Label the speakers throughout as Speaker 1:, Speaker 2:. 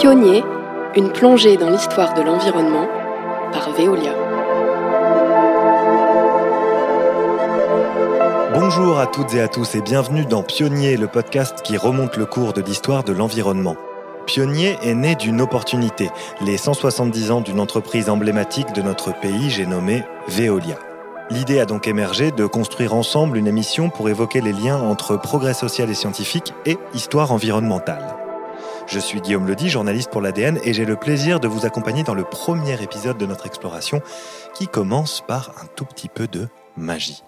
Speaker 1: Pionnier, une plongée dans l'histoire de l'environnement par Veolia.
Speaker 2: Bonjour à toutes et à tous et bienvenue dans Pionnier, le podcast qui remonte le cours de l'histoire de l'environnement. Pionnier est né d'une opportunité, les 170 ans d'une entreprise emblématique de notre pays, j'ai nommé Veolia. L'idée a donc émergé de construire ensemble une émission pour évoquer les liens entre progrès social et scientifique et histoire environnementale. Je suis Guillaume Ledy, journaliste pour l'ADN, et j'ai le plaisir de vous accompagner dans le premier épisode de notre exploration qui commence par un tout petit peu de magie.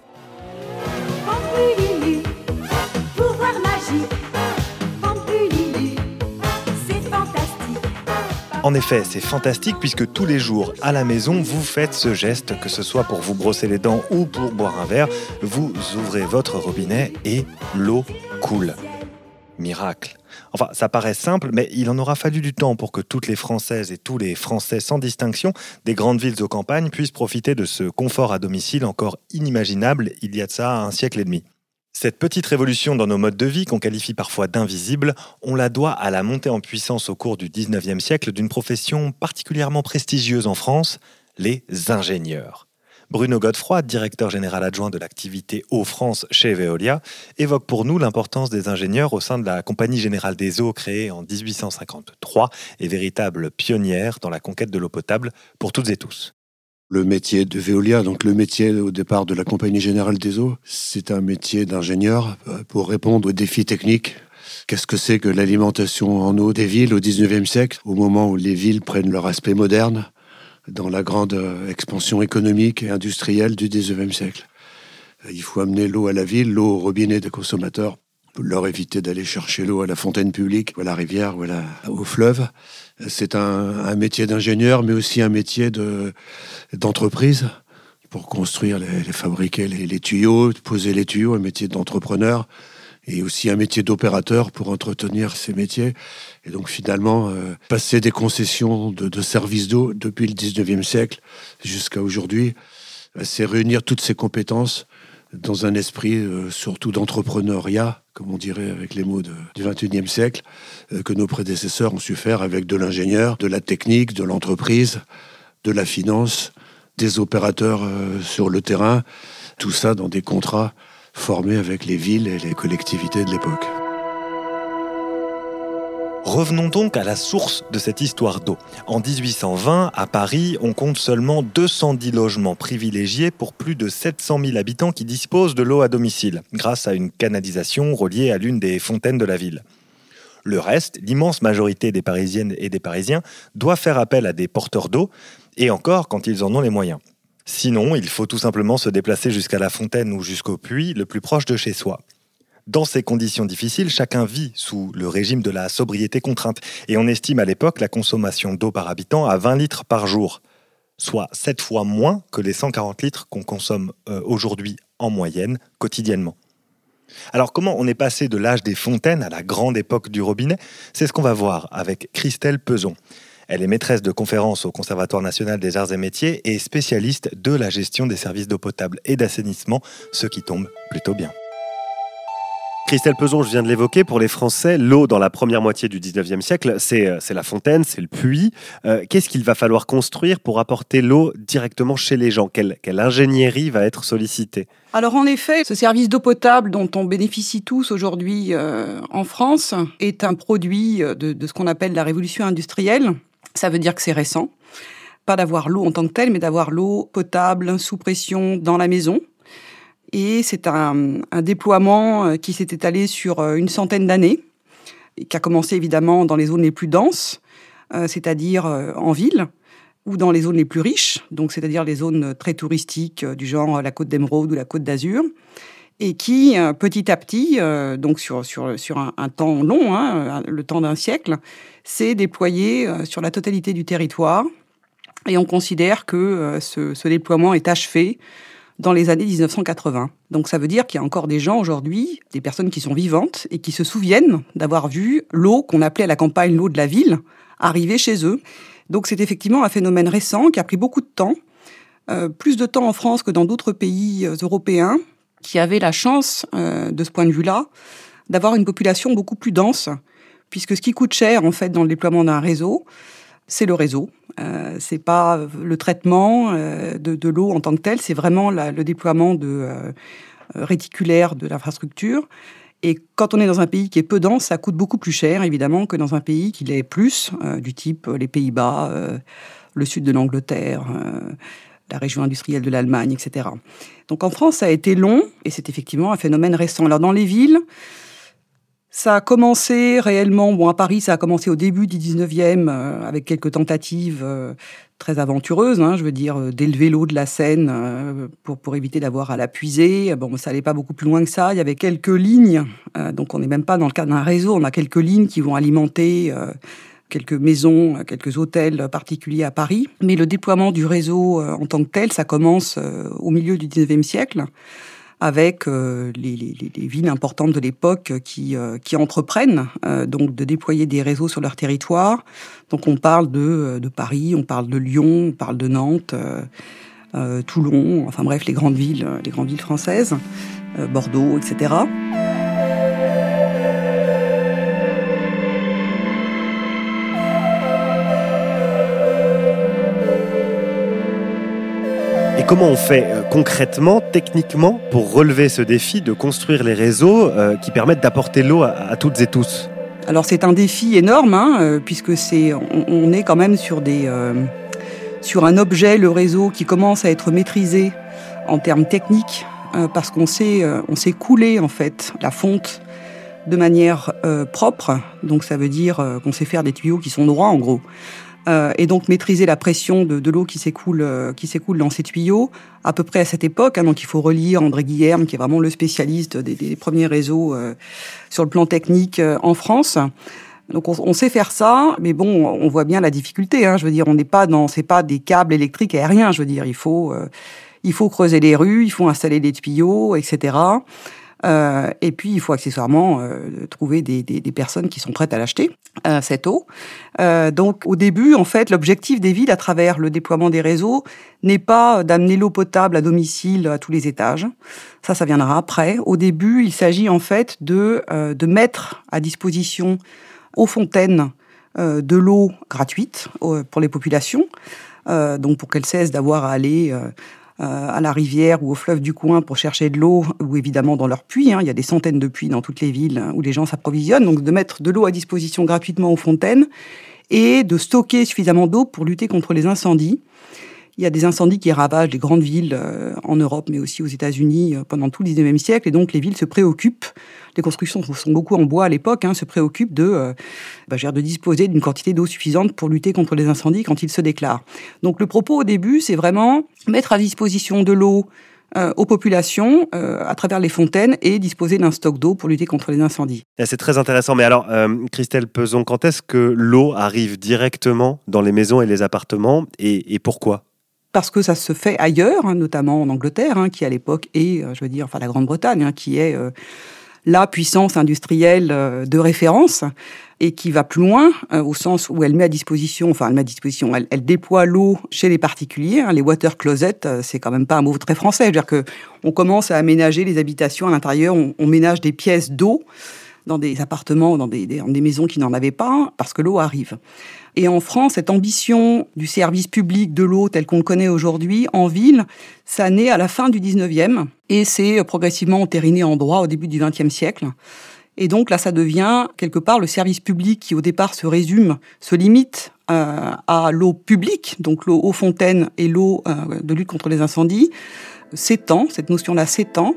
Speaker 2: En effet, c'est fantastique puisque tous les jours à la maison, vous faites ce geste, que ce soit pour vous brosser les dents ou pour boire un verre, vous ouvrez votre robinet et l'eau coule. Miracle. Enfin, ça paraît simple, mais il en aura fallu du temps pour que toutes les Françaises et tous les Français sans distinction, des grandes villes aux campagnes, puissent profiter de ce confort à domicile encore inimaginable il y a de ça un siècle et demi. Cette petite révolution dans nos modes de vie, qu'on qualifie parfois d'invisible, on la doit à la montée en puissance au cours du 19e siècle d'une profession particulièrement prestigieuse en France, les ingénieurs. Bruno Godefroy, directeur général adjoint de l'activité Eau France chez Veolia, évoque pour nous l'importance des ingénieurs au sein de la Compagnie générale des eaux créée en 1853 et véritable pionnière dans la conquête de l'eau potable pour toutes et tous.
Speaker 3: Le métier de Veolia, donc le métier au départ de la Compagnie Générale des Eaux, c'est un métier d'ingénieur euh, pour répondre aux défis techniques. Qu'est-ce que c'est que l'alimentation en eau des villes au 19e siècle, au moment où les villes prennent leur aspect moderne? Dans la grande euh, expansion économique et industrielle du 19e siècle. Euh, il faut amener l'eau à la ville, l'eau au robinet des consommateurs, leur éviter d'aller chercher l'eau à la fontaine publique, ou à la rivière, ou au fleuve. C'est un, métier d'ingénieur, mais aussi un métier d'entreprise. pour construire, fabriquer les, tuyaux, poser les tuyaux, un métier d'entrepreneur et aussi un métier d'opérateur pour entretenir ces métiers. Et donc finalement, euh, passer des concessions de, services d'eau depuis le 19e siècle jusqu'à aujourd'hui, euh, c'est réunir toutes ces compétences dans un esprit euh, surtout d'entrepreneuriat, comme on dirait avec les mots du 21e siècle, que nos prédécesseurs ont su faire avec de l'ingénieur, de la technique, de l'entreprise, de la finance, des opérateurs sur le terrain, tout ça dans des contrats formés avec les villes et les collectivités de l'époque.
Speaker 2: Revenons donc à la source de cette histoire d'eau. En 1820, à Paris, on compte seulement 210 logements privilégiés pour plus de 700 000 habitants qui disposent de l'eau à domicile, grâce à une canalisation reliée à l'une des fontaines de la ville. Le reste, l'immense majorité des Parisiennes et des Parisiens, doit faire appel à des porteurs d'eau, et encore quand ils en ont les moyens. Sinon, il faut tout simplement se déplacer jusqu'à la fontaine ou jusqu'au puits le plus proche de chez soi. Dans ces conditions difficiles, chacun vit sous le régime de la sobriété contrainte et on estime à l'époque la consommation d'eau par habitant à 20 litres par jour, soit 7 fois moins que les 140 litres qu'on consomme euh, aujourd'hui en moyenne quotidiennement. Alors comment on est passé de l'âge des fontaines à la grande époque du robinet? C'est ce qu'on va voir avec Christelle Peson. Elle est maîtresse de conférences au Conservatoire national des arts et métiers et spécialiste de la gestion des services d'eau potable et d'assainissement, ce qui tombe plutôt bien. Christelle Peson, je viens de l'évoquer, pour les Français, l'eau dans la première moitié du 19e siècle, c'est la fontaine, c'est le puits. Euh, qu'est-ce qu'il va falloir construire pour apporter l'eau directement chez les gens? Quelle, ingénierie va être sollicitée?
Speaker 4: Alors en effet, ce service d'eau potable dont on bénéficie tous aujourd'hui euh, en France est un produit de ce qu'on appelle la révolution industrielle. Ça veut dire que c'est récent. Pas d'avoir l'eau en tant que telle, mais d'avoir l'eau potable, sous pression, dans la maison. Et c'est un, déploiement euh, qui s'est étalé sur euh, une centaine d'années, qui a commencé évidemment dans les zones les plus denses, euh, c'est-à-dire en ville, ou dans les zones les plus riches, donc c'est-à-dire les zones très touristiques du genre la côte d'Emeraude ou la côte d'Azur, et qui petit à petit, donc sur, sur, sur un, temps long, hein, le temps d'un siècle, s'est déployé sur la totalité du territoire. Et on considère que ce, ce déploiement est achevé dans les années 1980. Donc ça veut dire qu'il y a encore des gens aujourd'hui, des personnes qui sont vivantes et qui se souviennent d'avoir vu l'eau qu'on appelait à la campagne l'eau de la ville arriver chez eux. Donc c'est effectivement un phénomène récent qui a pris beaucoup de temps, euh, plus de temps en France que dans d'autres pays euh, européens, qui avaient la chance, euh, de ce point de vue-là, d'avoir une population beaucoup plus dense, puisque ce qui coûte cher en fait dans le déploiement d'un réseau, c'est le réseau. Euh, c'est pas le traitement euh, de, l'eau en tant que tel, c'est vraiment le déploiement de euh, réticulaire de l'infrastructure. Et quand on est dans un pays qui est peu dense, ça coûte beaucoup plus cher, évidemment, que dans un pays qui l'est plus, euh, du type les Pays-Bas, le sud de l'Angleterre, la région industrielle de l'Allemagne, etc. Donc en France, ça a été long, et c'est effectivement un phénomène récent. Alors dans les villes, ça a commencé réellement, bon à Paris, ça a commencé au début du 19e euh, avec quelques tentatives euh, très aventureuses, hein, je veux dire, euh, d'élever l'eau de la Seine pour, pour éviter d'avoir à la puiser. Bon, ça n'allait pas beaucoup plus loin que ça. Il y avait quelques lignes, donc on n'est même pas dans le cadre d'un réseau, on a quelques lignes qui vont alimenter quelques maisons, quelques hôtels particuliers à Paris. Mais le déploiement du réseau en tant que tel, ça commence au milieu du 19e siècle avec euh, les, les, les, villes importantes de l'époque qui, euh, qui entreprennent euh, donc de déployer des réseaux sur leur territoire. Donc on parle de, de Paris, on parle de Lyon, on parle de Nantes, Toulon, enfin bref les grandes villes, les grandes villes françaises, Bordeaux, etc.
Speaker 2: comment on fait euh, concrètement, techniquement, pour relever ce défi de construire les réseaux euh, qui permettent d'apporter l'eau à, toutes et tous?
Speaker 4: Alors c'est un défi énorme, hein, euh, puisque c'est, on, est quand même sur un objet, le réseau, qui commence à être maîtrisé en termes techniques, parce qu'on sait, couler en fait la fonte de manière propre. Donc ça veut dire qu'on sait faire des tuyaux qui sont droits en gros. Euh, et donc maîtriser la pression de, l'eau qui s'écoule euh, qui s'écoule dans ces tuyaux à peu près à cette époque. Hein, donc il faut relire André Guillerme qui est vraiment le spécialiste des, premiers réseaux euh, sur le plan technique en France. Donc on, sait faire ça, mais bon, on voit bien la difficulté. Hein, je veux dire, on n'est pas dans, c'est pas des câbles électriques aériens. Je veux dire, il faut, il faut creuser les rues, il faut installer des tuyaux, etc. Euh, et puis, il faut accessoirement euh, trouver des, des, des, personnes qui sont prêtes à l'acheter, euh, cette eau. Euh, donc, au début, en fait, l'objectif des villes à travers le déploiement des réseaux n'est pas d'amener l'eau potable à domicile à tous les étages. Ça, ça viendra après. Au début, il s'agit en fait de, euh, de mettre à disposition aux fontaines de l'eau gratuite pour les populations. donc, pour qu'elles cessent d'avoir à aller euh, à la rivière ou au fleuve du coin pour chercher de l'eau, ou évidemment dans leurs puits. Hein. Il y a des centaines de puits dans toutes les villes où les gens s'approvisionnent. Donc de mettre de l'eau à disposition gratuitement aux fontaines et de stocker suffisamment d'eau pour lutter contre les incendies. Il y a des incendies qui ravagent les grandes villes euh, en Europe, mais aussi aux États-Unis euh, pendant tout le 19e siècle. Et donc, les villes se préoccupent, les constructions sont beaucoup en bois à l'époque, hein, se préoccupent de, euh, bah, de disposer d'une quantité d'eau suffisante pour lutter contre les incendies quand ils se déclarent. Donc, le propos au début, c'est vraiment mettre à disposition de l'eau aux populations à travers les fontaines et disposer d'un stock d'eau pour lutter contre les incendies.
Speaker 2: C'est très intéressant. Mais alors, Christelle Peson, quand est-ce que l'eau arrive directement dans les maisons et les appartements et pourquoi?
Speaker 4: Parce que ça se fait ailleurs, hein, notamment en Angleterre, hein, qui à l'époque est, euh, je veux dire, enfin la Grande-Bretagne, hein, qui est euh, la puissance industrielle euh, de référence et qui va plus loin au sens où elle met à disposition, enfin elle met à disposition, elle, déploie l'eau chez les particuliers. les water closets, c'est quand même pas un mot très français. C'est-à-dire que on commence à aménager les habitations à l'intérieur, on, ménage des pièces d'eau dans des appartements, dans des maisons qui n'en avaient pas, parce que l'eau arrive. Et en France, cette ambition du service public de l'eau tel qu'on le connaît aujourd'hui en ville, ça naît à la fin du 19e et c'est progressivement entériné en droit au début du 20e siècle. Et donc là, ça devient quelque part le service public qui au départ se résume, se limite euh, à l'eau publique, donc l'eau aux fontaines et l'eau euh, de lutte contre les incendies, s'étend, cette notion-là s'étend,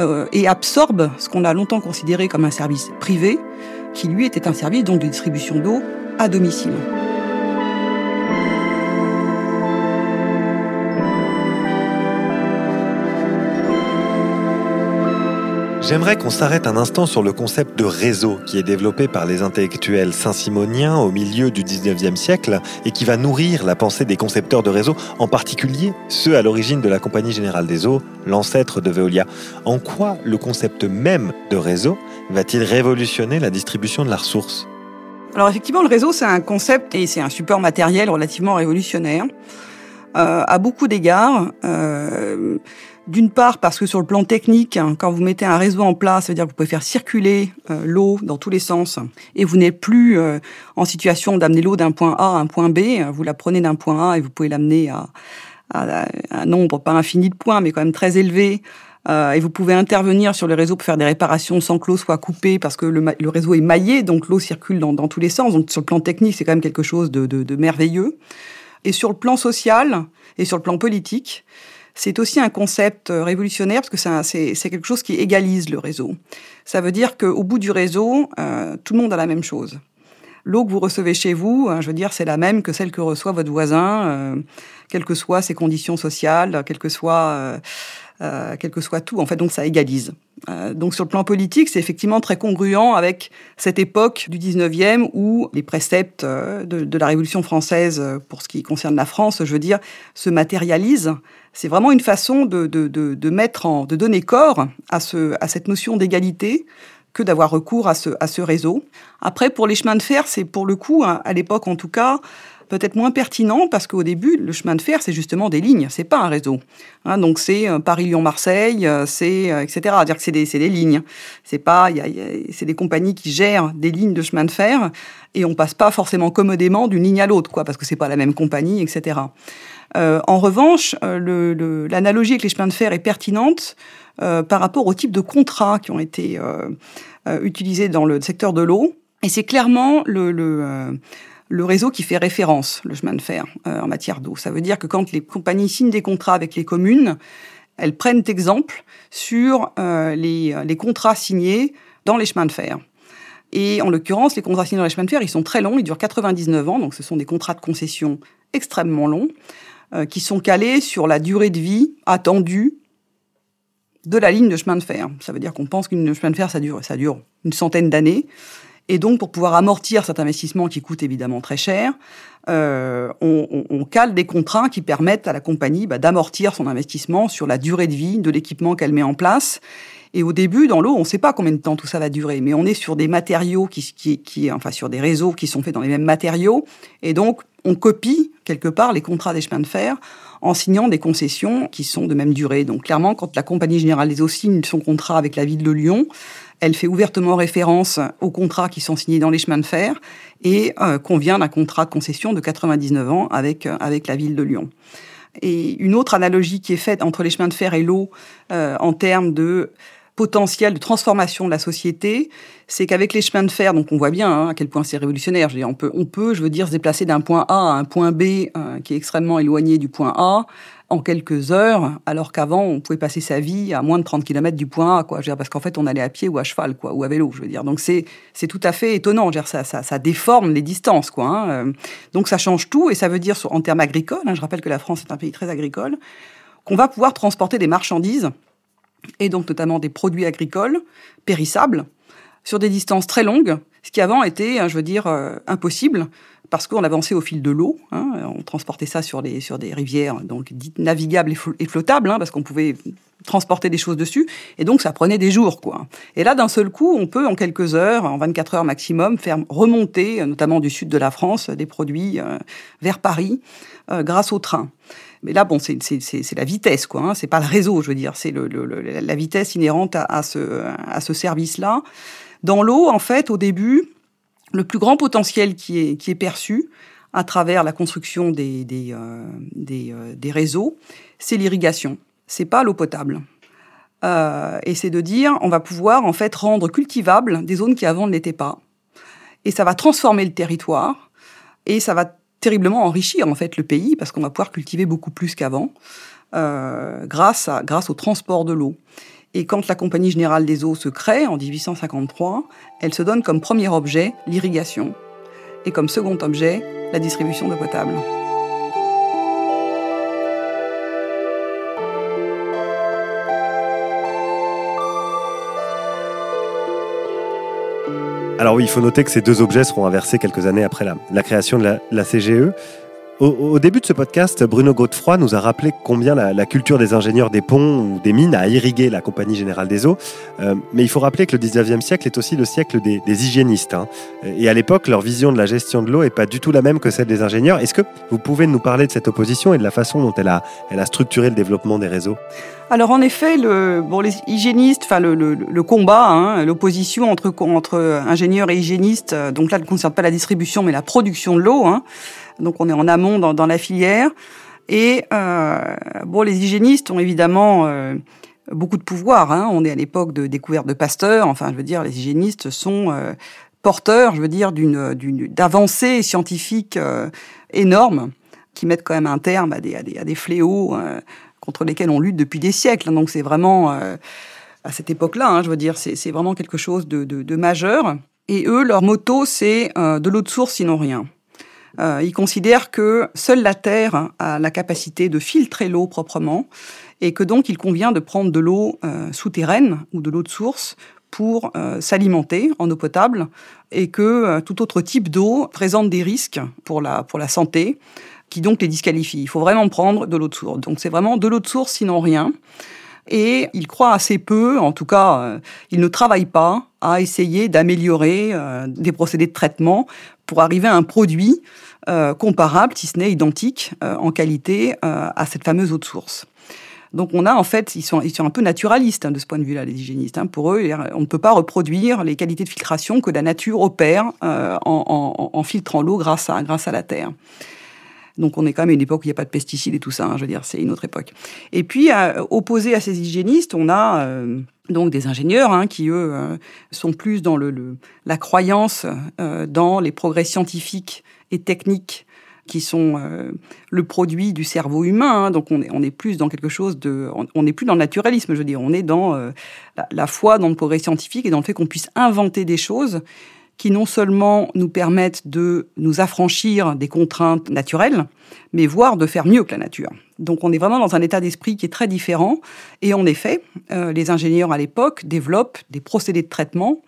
Speaker 4: euh, et absorbe ce qu'on a longtemps considéré comme un service privé, qui lui était un service donc de distribution d'eau
Speaker 2: J'aimerais qu'on s'arrête un instant sur le concept de réseau qui est développé par les intellectuels saint-simoniens au milieu du 19e siècle et qui va nourrir la pensée des concepteurs de réseau, en particulier ceux à l'origine de la Compagnie Générale des Eaux, l'ancêtre de Veolia. En quoi le concept même de réseau va-t-il révolutionner la distribution de la ressource?
Speaker 4: Alors effectivement, le réseau, c'est un concept et c'est un support matériel relativement révolutionnaire. Euh, à beaucoup d'égards, euh, D'une part, parce que sur le plan technique, hein, quand vous mettez un réseau en place, ça veut dire que vous pouvez faire circuler euh, l'eau dans tous les sens et vous n'êtes plus euh, en situation d'amener l'eau d'un point A à un point B. Vous la prenez d'un point A et vous pouvez l'amener à, un nombre pas infini de points, mais quand même très élevé. Euh, et vous pouvez intervenir sur le réseau pour faire des réparations sans que l'eau soit coupée parce que le, réseau est maillé, donc l'eau circule dans, tous les sens. Donc sur le plan technique, c'est quand même quelque chose de, merveilleux. Et sur le plan social et sur le plan politique, c'est aussi un concept euh, révolutionnaire parce que c'est quelque chose qui égalise le réseau. Ça veut dire qu'au bout du réseau, euh, tout le monde a la même chose. L'eau que vous recevez chez vous, euh, je veux dire, c'est la même que celle que reçoit votre voisin, quelles que soient ses conditions sociales, quelles que soient euh, quel que soit tout. En fait, donc ça égalise. Euh, donc sur le plan politique, c'est effectivement très congruent avec cette époque du 19e où les préceptes euh, de, la Révolution française, pour ce qui concerne la France, je veux dire, se matérialisent. C'est vraiment une façon de, de, de, mettre en, de donner corps à, ce, à cette notion d'égalité que d'avoir recours à ce, à ce réseau. Après, pour les chemins de fer, c'est pour le coup, hein, à l'époque en tout cas, peut-être moins pertinent parce qu'au début, le chemin de fer, c'est justement des lignes, c'est pas un réseau. Hein, donc c'est euh, Paris-Lyon-Marseille, euh, c'est euh, etc. À dire que c'est des, des, lignes. C'est pas, c'est des compagnies qui gèrent des lignes de chemin de fer et on passe pas forcément commodément d'une ligne à l'autre, quoi, parce que c'est pas la même compagnie, etc. en revanche, l'analogie avec les chemins de fer est pertinente par rapport au type de contrats qui ont été utilisés dans le secteur de l'eau. Et c'est clairement le, le, le réseau qui fait référence, le chemin de fer, euh, en matière d'eau. Ça veut dire que quand les compagnies signent des contrats avec les communes, elles prennent exemple sur euh, les, les, contrats signés dans les chemins de fer. Et en l'occurrence, les contrats signés dans les chemins de fer, ils sont très longs, ils durent 99 ans, donc ce sont des contrats de concession extrêmement longs, euh, qui sont calés sur la durée de vie attendue de la ligne de chemin de fer. Ça veut dire qu'on pense qu'une chemin de fer, ça dure, ça dure une centaine d'années. Et donc, pour pouvoir amortir cet investissement qui coûte évidemment très cher, euh, on, on, on, cale des contrats qui permettent à la compagnie bah, d'amortir son investissement sur la durée de vie de l'équipement qu'elle met en place. Et au début, dans l'eau, on ne sait pas combien de temps tout ça va durer, mais on est sur des matériaux qui, qui, enfin, sur des réseaux qui sont faits dans les mêmes matériaux, et donc on copie quelque part les contrats des chemins de fer en signant des concessions qui sont de même durée. Donc clairement, quand la compagnie générale des signe son contrat avec la ville de Lyon, elle fait ouvertement référence aux contrats qui sont signés dans les chemins de fer et euh, convient d'un contrat de concession de 99 ans avec, euh, avec la ville de Lyon. Et une autre analogie qui est faite entre les chemins de fer et l'eau euh, en termes de potentiel de transformation de la société, c'est qu'avec les chemins de fer, donc on voit bien hein, à quel point c'est révolutionnaire. Je on peut, on peut, je veux dire, se déplacer d'un point A à un point B qui est extrêmement éloigné du point A en quelques heures, alors qu'avant, on pouvait passer sa vie à moins de 30 km du point A, quoi. Je veux parce qu'en fait, on allait à pied ou à cheval, quoi, ou à vélo, je veux dire. Donc, c'est, c'est tout à fait étonnant. Je veux dire, ça, ça, ça déforme les distances, quoi. Hein. Euh, donc, ça change tout, et ça veut dire, en termes agricoles, hein, je rappelle que la France est un pays très agricole, qu'on va pouvoir transporter des marchandises, et donc notamment des produits agricoles périssables, sur des distances très longues, ce qui avant était, hein, je veux dire, euh, impossible parce qu'on avançait au fil de l'eau. Hein, on transportait ça sur, les, sur des rivières donc dites navigables et, flottables, hein, parce qu'on pouvait transporter des choses dessus, et donc ça prenait des jours. quoi. Et là, d'un seul coup, on peut, en quelques heures, en 24 heures maximum, faire remonter, notamment du sud de la France, des produits euh, vers Paris euh, grâce au train. Mais là, bon, c'est la vitesse, quoi. Hein, c'est pas le réseau, je veux dire. C'est le, la vitesse inhérente à ce, à ce service-là. Dans l'eau, en fait, au début, le plus grand potentiel qui est, perçu à travers la construction des, euh, euh, réseaux, c'est l'irrigation. C'est pas l'eau potable. Euh, et c'est de dire, on va pouvoir en fait rendre cultivables des zones qui avant ne l'étaient pas. Et ça va transformer le territoire et ça va terriblement enrichir en fait le pays parce qu'on va pouvoir cultiver beaucoup plus qu'avant grâce au transport de l'eau. Et quand la Compagnie générale des eaux se crée en 1853, elle se donne comme premier objet l'irrigation et comme second objet la distribution d'eau potable.
Speaker 2: Alors oui, il faut noter que ces deux objets seront inversés quelques années après la, création de la, CGE. Au, début de ce podcast, Bruno Godefroy nous a rappelé combien la, culture des ingénieurs des ponts ou des mines a irrigué la Compagnie Générale des Eaux. Euh, mais il faut rappeler que le 19e siècle est aussi le siècle des, hygiénistes. Hein. Et à l'époque, leur vision de la gestion de l'eau n'est pas du tout la même que celle des ingénieurs. Est-ce que vous pouvez nous parler de cette opposition et de la façon dont elle a, structuré le développement des réseaux?
Speaker 4: Alors en effet, les hygiénistes, enfin le, combat, hein, l'opposition entre, entre ingénieurs et hygiénistes, euh, donc là ne concerne pas la distribution mais la production de l'eau. Hein, donc on est en amont dans, la filière. Et euh, bon, les hygiénistes ont évidemment euh, beaucoup de pouvoir. Hein. On est à l'époque de découverte de Pasteur. Enfin, je veux dire, les hygiénistes sont euh, porteurs, je veux dire, d'une d'avancées scientifiques énormes qui mettent quand même un terme à des, à des, fléaux contre lesquels on lutte depuis des siècles. Donc c'est vraiment à cette époque-là, hein, je veux dire, c'est vraiment quelque chose de, de, majeur. Et eux, leur motto, c'est de l'eau de source, sinon rien. Euh, ils considèrent que seule la Terre a la capacité de filtrer l'eau proprement et que donc il convient de prendre de l'eau euh, souterraine ou de l'eau de source pour euh, s'alimenter en eau potable et que tout autre type d'eau présente des risques pour la, pour la santé qui donc les disqualifient. Il faut vraiment prendre de l'eau de source. Donc c'est vraiment de l'eau de source sinon rien. Et ils croient assez peu, en tout cas, ils ne travaillent pas à essayer d'améliorer des procédés de traitement pour arriver à un produit euh, comparable, si ce n'est identique euh, en qualité euh, à cette fameuse eau de source. Donc on a en fait, ils sont, un peu naturalistes hein, de ce point de vue-là, les hygiénistes. Hein. Pour eux, on ne peut pas reproduire les qualités de filtration que la nature opère en, filtrant l'eau grâce à la terre. Donc on est quand même à une époque où il n'y a pas de pesticides et tout ça, hein, je veux dire, c'est une autre époque. Et puis, opposé à ces hygiénistes, on a donc des ingénieurs qui, eux, sont plus dans le, la croyance dans les progrès scientifiques et techniques qui sont euh, le produit du cerveau humain. Hein. donc on est, on est plus dans quelque chose de... On n'est plus dans le naturalisme, je veux dire. On est dans euh, la, foi dans le progrès scientifique et dans le fait qu'on puisse inventer des choses qui non seulement nous permettent de nous affranchir des contraintes naturelles, mais voire de faire mieux que la nature. Donc on est vraiment dans un état d'esprit qui est très différent. Et en effet, euh, les ingénieurs à l'époque développent des procédés de traitement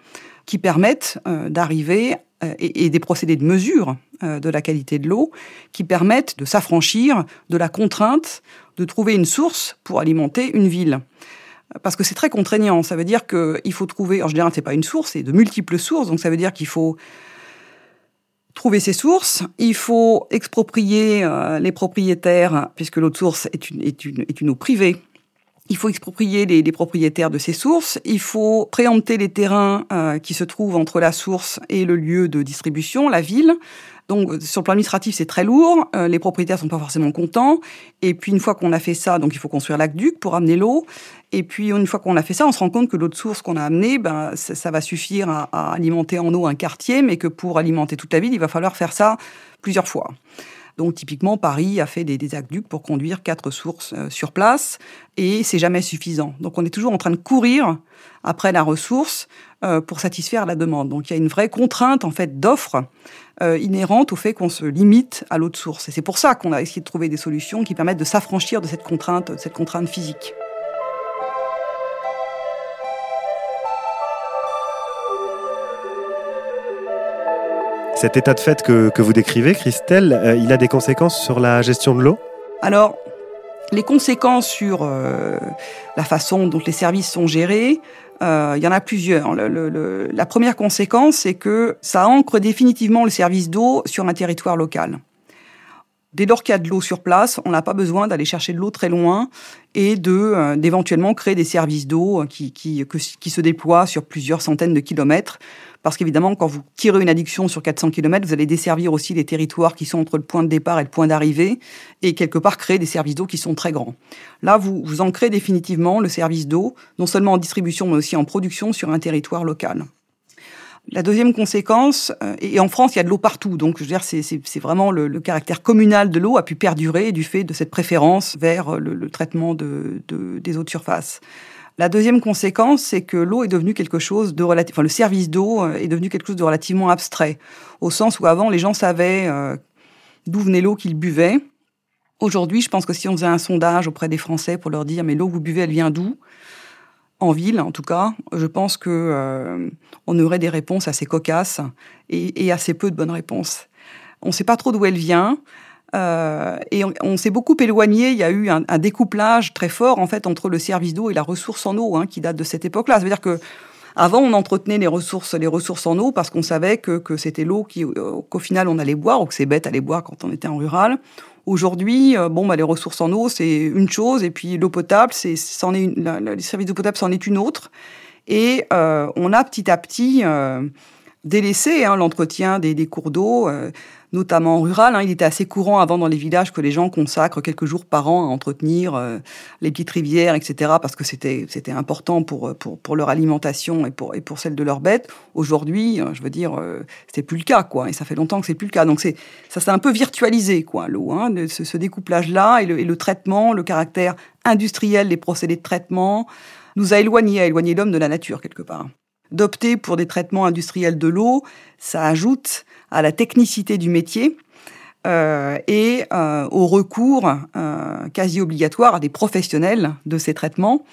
Speaker 4: qui permettent d'arriver et, et, des procédés de mesure euh, de la qualité de l'eau qui permettent de s'affranchir de la contrainte de trouver une source pour alimenter une ville. Parce que c'est très contraignant. Ça veut dire qu'il faut trouver, en général, c'est pas une source, c'est de multiples sources. Donc ça veut dire qu'il faut trouver ces sources, il faut exproprier euh, les propriétaires, puisque l'eau de source est une, eau privée. Il faut exproprier les, les, propriétaires de ces sources. Il faut préempter les terrains euh, qui se trouvent entre la source et le lieu de distribution, la ville. Donc, sur le plan administratif, c'est très lourd. Euh, les propriétaires sont pas forcément contents. Et puis, une fois qu'on a fait ça, donc il faut construire l'aqueduc pour amener l'eau. Et puis, une fois qu'on a fait ça, on se rend compte que l'eau de source qu'on a amenée, ben, ça, va suffire à, à, alimenter en eau un quartier, mais que pour alimenter toute la ville, il va falloir faire ça plusieurs fois. Donc typiquement, Paris a fait des, aqueducs pour conduire quatre sources euh, sur place et c'est jamais suffisant. Donc on est toujours en train de courir après la ressource euh, pour satisfaire la demande. Donc il y a une vraie contrainte en fait d'offre euh, inhérente au fait qu'on se limite à l'eau de source. Et c'est pour ça qu'on a essayé de trouver des solutions qui permettent de s'affranchir de cette contrainte, de cette contrainte physique.
Speaker 2: Cet état de fait que, vous décrivez, Christelle, euh, il a des conséquences sur la gestion de l'eau?
Speaker 4: Alors, les conséquences sur euh, la façon dont les services sont gérés, euh, il y en a plusieurs. la première conséquence, c'est que ça ancre définitivement le service d'eau sur un territoire local. Dès lors qu'il y a de l'eau sur place, on n'a pas besoin d'aller chercher de l'eau très loin et de d'éventuellement créer des services d'eau qui, qui, qui se déploient sur plusieurs centaines de kilomètres parce qu'évidemment, quand vous tirez une addiction sur 400 km, vous allez desservir aussi les territoires qui sont entre le point de départ et le point d'arrivée, et quelque part créer des services d'eau qui sont très grands. Là, vous, vous ancrez définitivement le service d'eau, non seulement en distribution, mais aussi en production sur un territoire local. La deuxième conséquence, euh, et en France, il y a de l'eau partout, donc je veux dire, c'est vraiment le, caractère communal de l'eau a pu perdurer du fait de cette préférence vers le, traitement de, des eaux de surface. La deuxième conséquence, c'est que l'eau est devenue quelque chose de relatif, enfin le service d'eau euh, est devenu quelque chose de relativement abstrait, au sens où avant les gens savaient euh, d'où venait l'eau qu'ils buvaient. Aujourd'hui, je pense que si on faisait un sondage auprès des Français pour leur dire mais l'eau que vous buvez, elle vient d'où? En ville, en tout cas, je pense que euh, on aurait des réponses assez cocasses et, et assez peu de bonnes réponses. On ne sait pas trop d'où elle vient. Euh, et on, s'est beaucoup éloigné. Il y a eu un, découplage très fort en fait entre le service d'eau et la ressource en eau, hein, qui date de cette époque-là. Ça veut dire que avant, on entretenait les ressources, les ressources en eau parce qu'on savait que, que c'était l'eau euh, qu'au final on allait boire ou que c'est bête allait boire quand on était en rural. Aujourd'hui, euh, bon, bah, les ressources en eau, c'est une chose, et puis l'eau potable, c'est, c'en est les services d'eau potable, c'en est une autre. Et on a petit à petit délaissé hein, l'entretien des, des, cours d'eau notamment en rural. Hein. Il était assez courant avant dans les villages que les gens consacrent quelques jours par an à entretenir euh, les petites rivières, etc., parce que c'était c'était important pour, pour, pour leur alimentation et pour, et pour celle de leurs bêtes. Aujourd'hui, euh, je veux dire, euh, c'est plus le cas, quoi. Et ça fait longtemps que c'est plus le cas. Donc c'est ça s'est un peu virtualisé, quoi, l'eau. Hein, ce, ce découplage-là et le, et le traitement, le caractère industriel des procédés de traitement nous a éloignés, a éloigné l'homme de la nature quelque part. D'opter pour des traitements industriels de l'eau, ça ajoute à la technicité du métier euh, et euh, au recours euh, quasi obligatoire à des professionnels de ces traitements.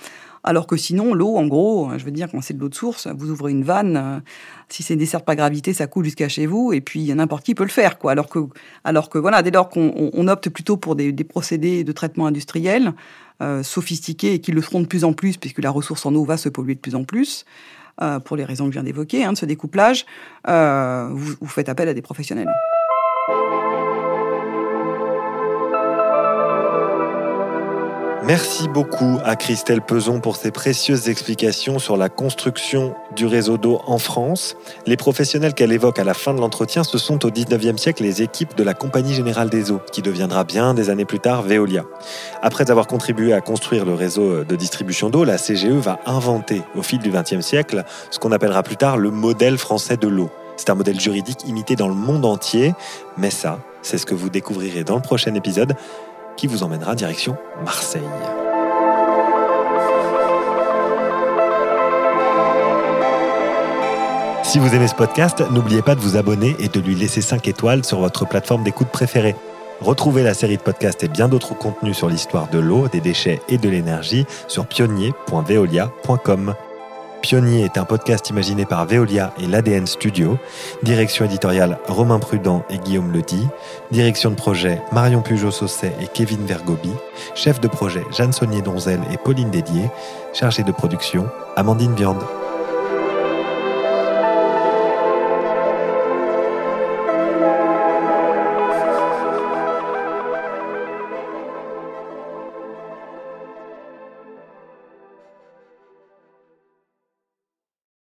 Speaker 4: Alors que sinon, l'eau, en gros, je veux dire, quand c'est de l'eau de source, vous ouvrez une vanne, si c'est dessert par gravité, ça coule jusqu'à chez vous, et puis n'importe qui peut le faire, quoi. Alors que, alors que voilà, dès lors qu'on opte plutôt pour des, des, procédés de traitement industriel sophistiqués et qui le seront de plus en plus, puisque la ressource en eau va se polluer de plus en plus, euh, pour les raisons que je viens d'évoquer, hein, de ce découplage, euh, vous, vous faites appel à des professionnels.
Speaker 2: Merci beaucoup à Christelle Peson pour ses précieuses explications sur la construction du réseau d'eau en France. Les professionnels qu'elle évoque à la fin de l'entretien, ce sont au 19e siècle les équipes de la Compagnie Générale des Eaux, qui deviendra bien des années plus tard Veolia. Après avoir contribué à construire le réseau de distribution d'eau, la CGE va inventer au fil du 20e siècle ce qu'on appellera plus tard le modèle français de l'eau. C'est un modèle juridique imité dans le monde entier, mais ça, c'est ce que vous découvrirez dans le prochain épisode qui vous emmènera direction Marseille. Si vous aimez ce podcast, n'oubliez pas de vous abonner et de lui laisser 5 étoiles sur votre plateforme d'écoute préférée. Retrouvez la série de podcasts et bien d'autres contenus sur l'histoire de l'eau, des déchets et de l'énergie sur pionnier.veolia.com. Pionnier est un podcast imaginé par Veolia et l'ADN Studio. Direction éditoriale Romain Prudent et Guillaume Ledy. Direction de projet Marion Pujot-Sausset et Kevin Vergobi. Chef de projet Jeanne Saunier-Donzel et Pauline Dédier. Chargée de production Amandine Viande.